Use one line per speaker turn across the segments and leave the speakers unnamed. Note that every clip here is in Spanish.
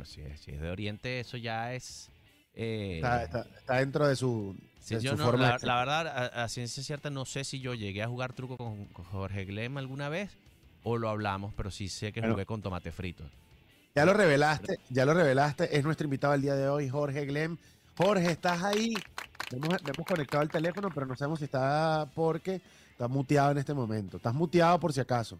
bueno, si es, si es de Oriente, eso ya es... eh,
Está, está- está dentro de su,
sí,
de
yo
su
no-
forma
la,
de-
la verdad, a, a ciencia cierta, no sé si yo llegué a jugar truco con, con Jorge Glem alguna vez o lo hablamos, pero sí sé que
Bueno.
jugué con tomate frito.
Ya lo revelaste, ya lo revelaste. Es nuestro invitado el día de hoy, Jorge Glem. Jorge, ¿estás ahí? Le hemos, le hemos conectado el teléfono, pero no sabemos si está porque está muteado en este momento. Estás muteado por si acaso.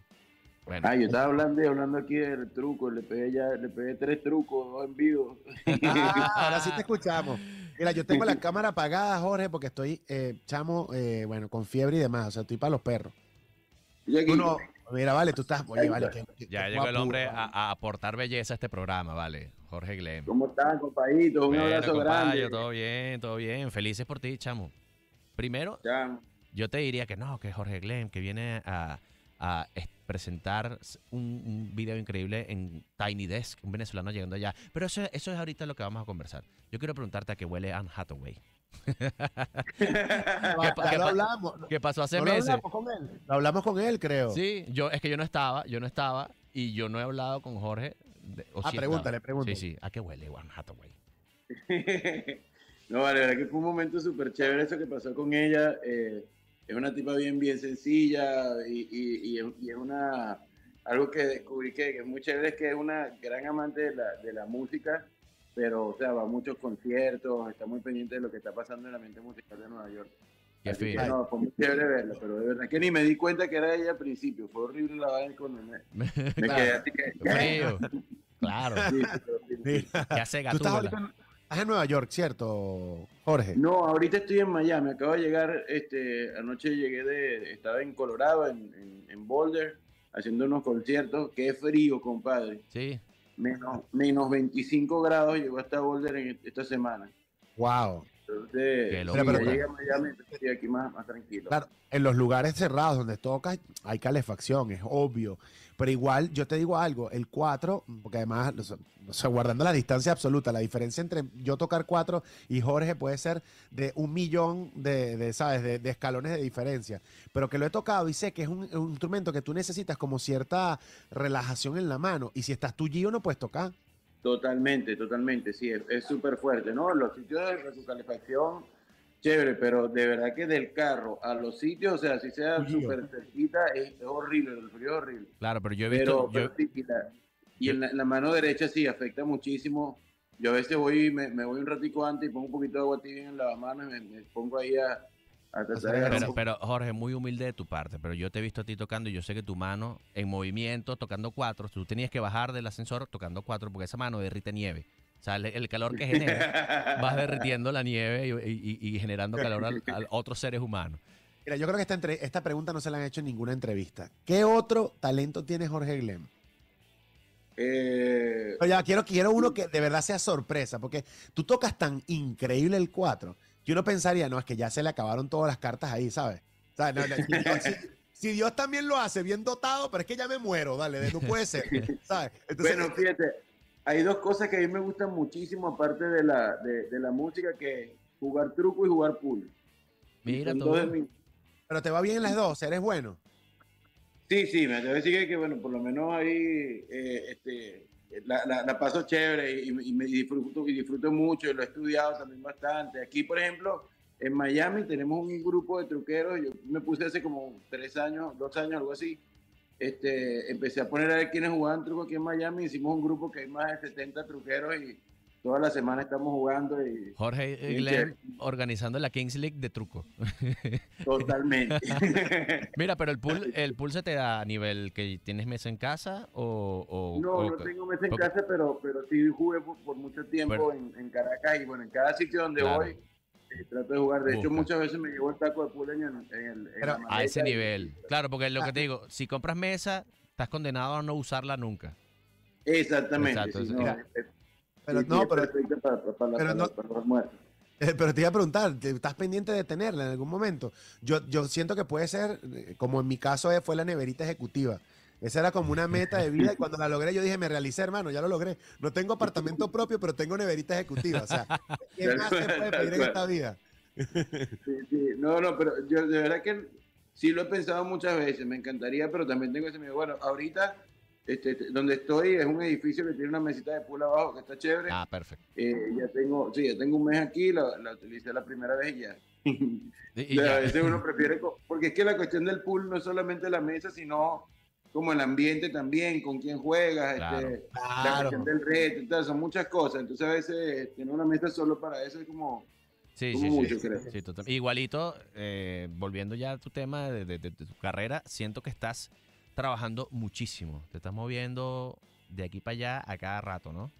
Bueno,
Ah, yo estaba hablando, hablando aquí del truco, le pegué ya, le pegué tres trucos, dos en vivo.
Ah, ahora sí te escuchamos. Mira, yo tengo la cámara apagada, Jorge, porque estoy, eh, chamo, eh, bueno, con fiebre y demás. O sea, estoy para los perros. Tú no, mira, vale, tú estás. Oye, vale. que- que-
ya
que
llegó el hombre
vale.
a, a aportar belleza a este programa, ¿vale? Jorge Glem.
¿Cómo están, compadritos? Un
Bueno,
abrazo
compadre,
grande.
todo bien, todo bien. Felices por ti, chamo. Primero,
Ya,
yo te diría que no, que Jorge Glem, que viene a, a es- presentar un, un video increíble en Tiny Desk, un venezolano llegando allá. Pero eso, eso es ahorita lo que vamos a conversar. Yo quiero preguntarte a qué huele Anne Hathaway. ¿Qué pa-
lo hablamos.
¿Qué pasó hace
No lo
meses?
hablamos con él. Lo hablamos con él, creo.
Sí, yo, es que yo no estaba, yo no estaba y yo no he hablado con Jorge. de- o
Ah,
sí
pregúntale,
estado.
pregúntale.
Sí, sí, ¿a qué huele Anne Hathaway?
no, vale, la verdad que fue un momento súper chévere eso que pasó con ella. eh, es una tipa bien, bien sencilla y, y- y es- y es una... Algo que descubrí que, que es muy chévere es que es una gran amante de la, de la música, pero, o sea, va a muchos conciertos, está muy pendiente de lo que está pasando en la mente musical de Nueva York.
Qué
que no, fue muy chévere verla, pero de verdad que ni me di cuenta que era ella al principio. Fue horrible la vaina cuando me, me
Claro.
quedé así que...
Frío. Claro.
Sí, sí, sí,
tú estás,
gatúbela.
ahorita en, estás en Nueva York, ¿cierto, Jorge?
No, ahorita estoy en Miami. Acabo de llegar, este, anoche llegué de, estaba en Colorado, en, en, en Boulder, haciendo unos conciertos. Qué frío, compadre.
Sí.
Menos, menos 25 grados llegó hasta Boulder en esta semana.
Wow.
Entonces,
Qué
ya
locura.
llegué a Miami, entonces estoy aquí más, más tranquilo.
Claro, en los lugares cerrados donde tocas hay calefacción, es obvio. Pero igual, yo te digo algo, el 4, porque además, o sea, guardando la distancia absoluta, la diferencia entre yo tocar 4 y Jorge puede ser de un millón de, de, ¿sabes? De, de escalones de diferencia. Pero que lo he tocado y sé que es un, un instrumento que tú necesitas como cierta relajación en la mano. Y si estás tú, Gio, no puedes tocar.
Totalmente, totalmente, sí, es súper fuerte, ¿no? Los sitios de su calefacción, chévere, pero de verdad que del carro a los sitios, o sea, si sea súper cerquita, es, es horrible, el frío es horrible.
Claro, pero yo he visto.
pero
yo-
sí, y, la- y en, la, en la mano derecha sí afecta muchísimo. Yo a veces voy, me, me voy un ratico antes y pongo un poquito de agua tibia en el lavamanos y me, me pongo ahí a,
Pero, Jorge, muy humilde de tu parte, pero yo te he visto a ti tocando y yo sé que tu mano en movimiento, tocando cuatro, tú tenías que bajar del ascensor tocando cuatro porque esa mano derrite nieve. O sea, el, calor que genera, vas derritiendo la nieve y, y- y generando calor al- a otros seres humanos.
Mira, yo creo que esta, entre- esta pregunta no se la han hecho en ninguna entrevista. ¿Qué otro talento tiene Jorge Glem?
Eh,
Pero ya quiero, quiero uno que de verdad sea sorpresa, porque tú tocas tan increíble el 4 que uno pensaría, no, es que ya se le acabaron todas las cartas ahí, ¿sabes? ¿Sabes? No, no, si, Dios, si- si Dios también lo hace bien dotado, pero es que ya me muero, dale, no puede ser, ¿sabes? Entonces,
bueno, fíjate, hay dos cosas que a mí me gustan muchísimo, aparte de la, de, de la música, que es jugar truco y jugar pool.
Mira
mis-
pero te va bien en las dos, eres bueno.
Sí, sí, me atrevo a decir que, que, bueno, por lo menos ahí eh, este, la, la- la paso chévere y, y me disfruto, y disfruto mucho, y lo he estudiado también bastante. Aquí, por ejemplo, en Miami tenemos un grupo de truqueros, yo me puse hace como tres años, dos años, algo así. Este, empecé a poner a ver quiénes jugaban truco aquí en Miami, hicimos un grupo que hay más de 70 truqueros y toda la semana estamos jugando y
Jorge
chévere.
organizando la Kings League de truco.
totalmente.
Mira, pero el pool, el pool se te da a nivel que tienes mesa en casa o... o-
No,
o-
no tengo mesa en casa, pero, pero sí jugué por, por mucho tiempo en, en Caracas y bueno, en cada sitio donde
Claro.
voy eh, trato de jugar. De hecho, muchas veces me llevo el taco de pool en, el, en, el- en
Pero
la
A ese
y-
nivel. Claro, porque lo que te digo, si compras mesa, estás condenado a no usarla nunca.
Exactamente.
Exacto, eso-
no,
Mira, Pero pero, pero no-
almuerzos.
eh, pero te iba a preguntar, ¿te- ¿estás pendiente de tenerla en algún momento? Yo, yo siento que puede ser, eh, como en mi caso fue la neverita ejecutiva. Esa era como una meta de vida y cuando la logré yo dije, me realicé, hermano, ya lo logré. No tengo apartamento propio, pero tengo neverita ejecutiva. O sea, ¿qué más se puede pedir en esta vida?
Sí, sí. No, no, pero yo de verdad que sí lo he pensado muchas veces, me encantaría, pero también tengo ese miedo. Bueno, ahorita este, este, donde estoy es un edificio que tiene una mesita de pool abajo que está chévere.
Ah, perfecto.
Eh, ya tengo, sí, ya tengo un mes aquí, la, la utilicé la primera vez y ya.
Y- ya.
a veces uno prefiere, porque es que la cuestión del pool no es solamente la mesa, sino como el ambiente también, con quién juegas,
Claro.
este, la
Claro.
cuestión del reto, tal, son muchas cosas. Entonces a veces tener una mesa solo para eso es como,
Sí,
como
sí,
mucho,
sí.
creo.
Sí, total- Igualito, eh, volviendo ya a tu tema de, de- de- de tu carrera, siento que estás trabajando muchísimo. Te estás moviendo de aquí para allá a cada rato, ¿no?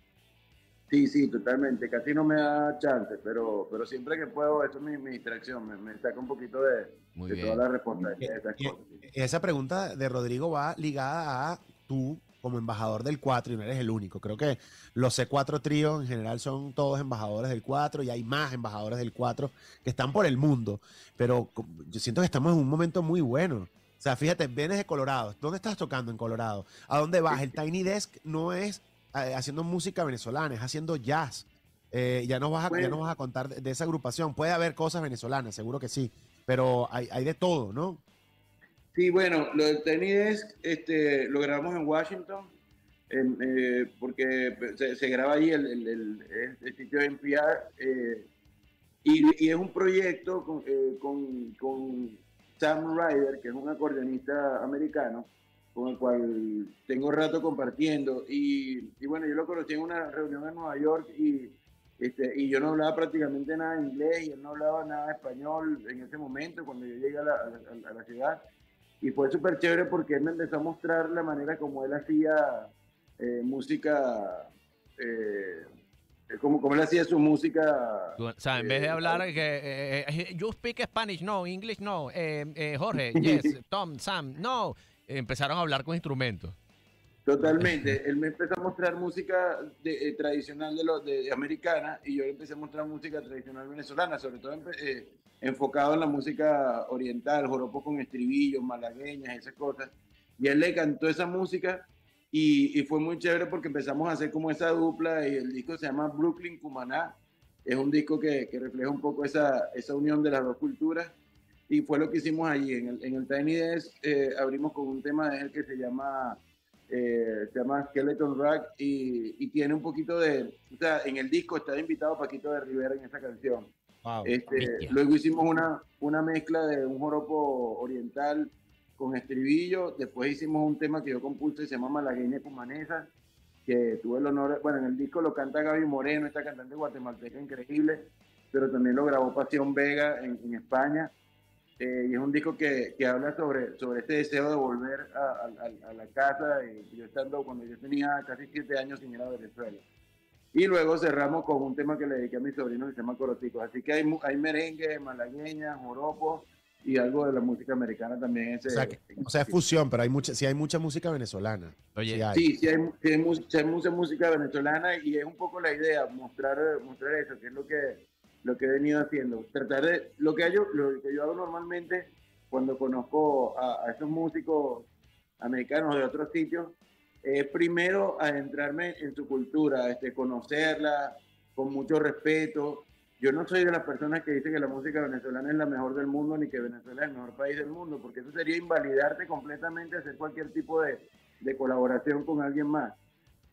Sí, sí, totalmente. Casi no me da chance, pero, pero siempre que puedo, eso es mi, mi distracción, me, me saca un poquito de,
Muy
de
bien.
toda la responsabilidad de esas
Y-
cosas. sí.
Esa pregunta de Rodrigo va ligada a tú como embajador del 4 y no eres el único. Creo que los C4 tríos en general son todos embajadores del 4 y hay más embajadores del 4 que están por el mundo. Pero yo siento que estamos en un momento muy bueno. O sea, fíjate, vienes de Colorado. ¿Dónde estás tocando en Colorado? ¿A dónde vas? El Tiny Desk no es eh, haciendo música venezolana, es haciendo jazz. Eh, ya, nos vas a, ya nos vas a contar de, de esa agrupación. Puede haber cosas venezolanas, seguro que sí. Pero hay, hay de todo, ¿no?
Sí, bueno, lo del Tiny Desk este, lo grabamos en Washington, en, eh, porque se, se graba allí el, el- el- el- el sitio de NPR, y, y es un proyecto con, eh, con- con Sam Ryder, que es un acordeonista americano, con el cual tengo rato compartiendo, y, bueno, yo lo conocí en una reunión en Nueva York, y, este, y yo no hablaba prácticamente nada de inglés, y él no hablaba nada de español en ese momento, cuando yo llegué a la- a a la ciudad. Y fue súper chévere porque él me empezó a mostrar la manera como él hacía eh, música, eh, como, como él hacía su música.
O sea, en vez de
eh,
hablar que eh, eh, you speak Spanish, no, English, no, eh, eh, Jorge, yes, Tom, Sam, no, empezaron a hablar con instrumentos.
Totalmente. Él me empezó a mostrar música de- eh, tradicional de, los de, de americana y yo le empecé a mostrar música tradicional venezolana, sobre todo eh, enfocado en la música oriental, joropos con estribillos, malagueñas, esas cosas. Y él le cantó esa música y, y fue muy chévere porque empezamos a hacer como esa dupla y el disco se llama Brooklyn Cumaná. Es un disco que, que refleja un poco esa, esa unión de las dos culturas y fue lo que hicimos allí. En el, en el Tiny Desk eh, abrimos con un tema de él que se llama eh, se llama Skeleton Rack y, y tiene un poquito de, o sea, en el disco está invitado Paquito de Rivera en esa canción.
Wow.
Este, luego hicimos una, una mezcla de un joropo oriental con estribillo, después hicimos un tema que yo compuse, se llama Malagueña Cumanesa, que tuve el honor, bueno, en el disco lo canta Gaby Moreno, esta cantante guatemalteca increíble, pero también lo grabó Pasión Vega en, en España. Eh, y es un disco que, que habla sobre, sobre este deseo de volver a, a- a- la casa, eh, yo estando cuando yo tenía casi siete años sin ir a Venezuela. Y luego cerramos con un tema que le dediqué a mis sobrinos que se llama Coroticos. Así que hay, hay merengue, malagueña, joropo y algo de la música americana también. Ese,
O sea, que- o sea, es fusión, pero hay mucha, sí hay mucha música venezolana.
Oye,
Sí hay.
Sí, sí hay, mu- sí hay mu- sí hay mucha música venezolana y es un poco la idea, mostrar, mostrar eso, que es lo que, lo que he venido haciendo. Tratar de, lo que, yo, lo que yo hago normalmente cuando conozco a, a esos músicos americanos de otros sitios, es primero adentrarme en su cultura, este, conocerla con mucho respeto. Yo no soy de las personas que dicen que la música venezolana es la mejor del mundo ni que Venezuela es el mejor país del mundo, porque eso sería invalidarte completamente hacer cualquier tipo de, de colaboración con alguien más.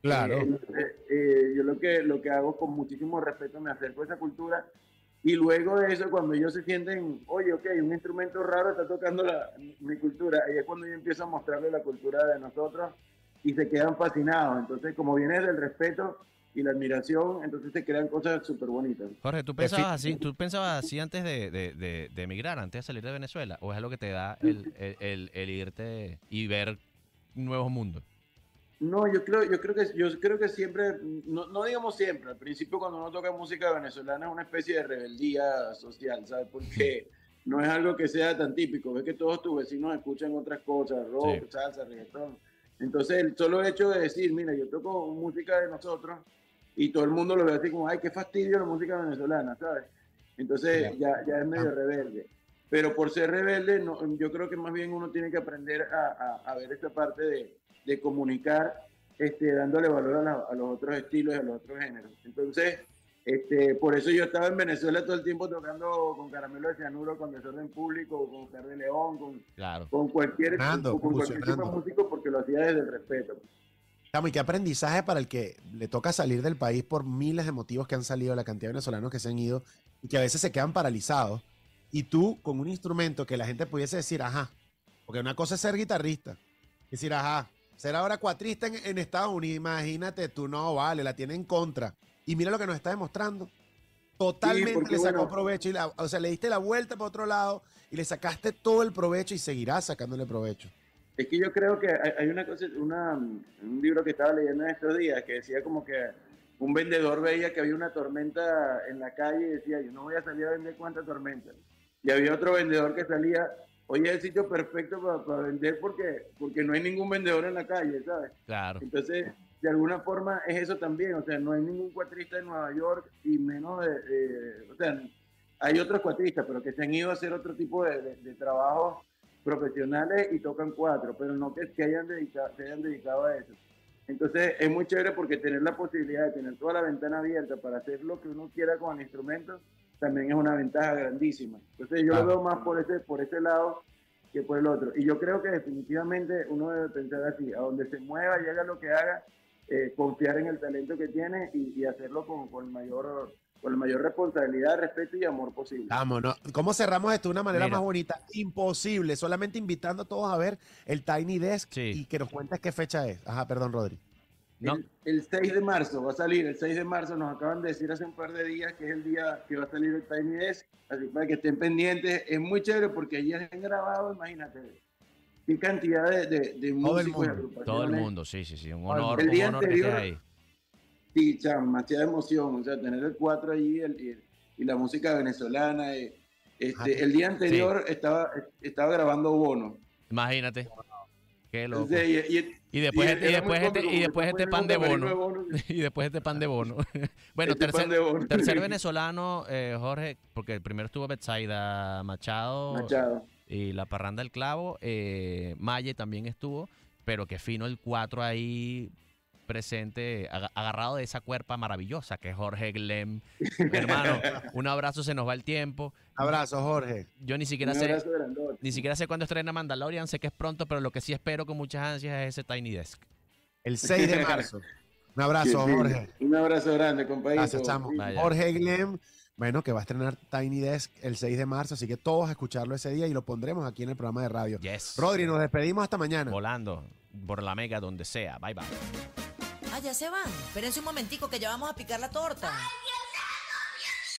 Claro.
Eh, entonces, eh, yo lo que, lo que hago con muchísimo respeto, me acerco a esa cultura y luego de eso, cuando ellos se sienten, oye, ok, un instrumento raro está tocando la, mi cultura, ahí es cuando yo empiezo a mostrarle la cultura de nosotros y se quedan fascinados. Entonces, como viene del respeto y la admiración, entonces se crean cosas súper bonitas.
Jorge, ¿tú pensabas así, tú pensabas así antes de, de, de- de emigrar, antes de salir de Venezuela? ¿O es algo que te da el, el- el- el irte y ver nuevos mundos?
No, yo creo, yo creo que yo creo que siempre, no, no digamos siempre, al principio cuando uno toca música venezolana es una especie de rebeldía social, ¿sabes? Porque no es algo que sea tan típico, ves que todos tus vecinos escuchan otras cosas, rock,
Sí.
salsa, reggaetón. Entonces el solo hecho de decir, mira, yo toco música de nosotros y todo el mundo lo ve así como, ay, qué fastidio la música venezolana, ¿sabes? Entonces ya, ya es medio rebelde. Pero por ser rebelde, no, yo creo que más bien uno tiene que aprender a, a- a ver esta parte de, de comunicar, este, dándole valor a, la- a los otros estilos y a los otros géneros. Entonces, Este, por eso yo estaba en Venezuela todo el tiempo tocando con Caramelo de Cianuro, con Desorden Público, con de León, con,
Claro.
con cualquier,
Fernando,
con cualquier tipo de músico, porque lo hacía desde el respeto.
Chamo, y qué aprendizaje para el que le toca salir del país por miles de motivos que han salido, la cantidad de venezolanos que se han ido y que a veces se quedan paralizados. Y tú, con un instrumento que la gente pudiese decir, ajá, porque una cosa es ser guitarrista, decir, ajá, ser ahora cuatrista en, en Estados Unidos, imagínate, tú no vale, la tiene en contra. Y mira lo que nos está demostrando. Totalmente
porque,
le sacó
bueno,
provecho, y la- o sea, le diste la vuelta para otro lado y le sacaste todo el provecho y seguirás sacándole provecho.
Es que yo creo que hay, hay una cosa, una, un libro que estaba leyendo en estos días que decía como que un vendedor veía que había una tormenta en la calle y decía, yo no voy a salir a vender cuánta tormenta. Y había otro vendedor que salía, oye, es el sitio perfecto para, para vender porque, porque no hay ningún vendedor en la calle, ¿sabes?
Claro.
Entonces, de alguna forma es eso también, o sea, no hay ningún cuatrista en Nueva York y menos de, de- o sea, hay otros cuatristas, pero que se han ido a hacer otro tipo de, de- de trabajos profesionales y tocan cuatro, pero no que, que hayan dedicado, se hayan dedicado a eso. Entonces, es muy chévere porque tener la posibilidad de tener toda la ventana abierta para hacer lo que uno quiera con el instrumento también es una ventaja grandísima. Entonces, yo
Claro.
lo veo más por ese, por ese lado que por el otro. Y yo creo que definitivamente uno debe pensar así, a donde se mueva, llega lo que haga, eh, confiar en el talento que tiene y, y hacerlo con, con, el mayor, con la mayor responsabilidad, respeto y amor posible.
Vámonos. ¿Cómo cerramos esto de una manera
Mira.
más bonita? Imposible. Solamente invitando a todos a ver el Tiny Desk
Sí.
y que nos cuentes qué fecha es. Ajá, perdón, Rodri.
No.
El, el 6 de marzo va a salir, el 6 de marzo nos acaban de decir hace un par de días que es el día que va a salir el Tiny Desk, así para que estén pendientes. Es muy chévere porque allí han grabado, imagínate, qué cantidad de, de, de
Todo el
músicos
mundo.
Todo el mundo, sí, sí, sí. Un
el
honor.
El
un
día
honor que estés
anterior-
ahí.
Sí, cham, demasiada emoción, o sea, tener el 4 allí el- y, y la música venezolana. eh, Este,
Ah,
el día anterior estaba, estaba grabando Bono.
Imagínate. Qué loco.
Entonces, y, y-
Y después,
y
este, después, este, y después este pan
un
de bono. y después este pan de bono. bueno,
Este
tercer,
pan de bono.
tercer venezolano, eh, Jorge, porque el primero estuvo Betsaida Machado,
Machado.
Y la parranda del clavo. Eh, Maye también estuvo, pero que fino el 4 ahí presente, aga- agarrado de esa cuerpa maravillosa que es Jorge Glem. Hermano, un abrazo, se nos va el tiempo.
Abrazo, Jorge.
Yo ni siquiera
Un
sé,
grandote.
ni siquiera sé cuándo estrena Mandalorian, sé que es pronto, pero lo que sí espero con muchas ansias es ese Tiny Desk.
El 6 de marzo. Un abrazo,
Sí, sí.
Jorge.
Un abrazo grande, compañero.
Gracias, chamo. Jorge Glem, bueno, que va a estrenar Tiny Desk el 6 de marzo, así que todos a escucharlo ese día y lo pondremos aquí en el programa de radio.
Yes.
Rodri, nos despedimos hasta mañana.
Volando por la mega donde sea. Bye bye.
Ah, ya se van. Espérense un momentico que ya vamos a picar la torta.